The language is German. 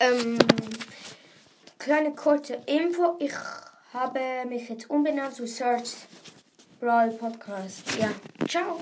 Ähm, kleine kurze Info. Ich habe mich jetzt umbenannt zu Search Brawl Podcast. Ja, ciao.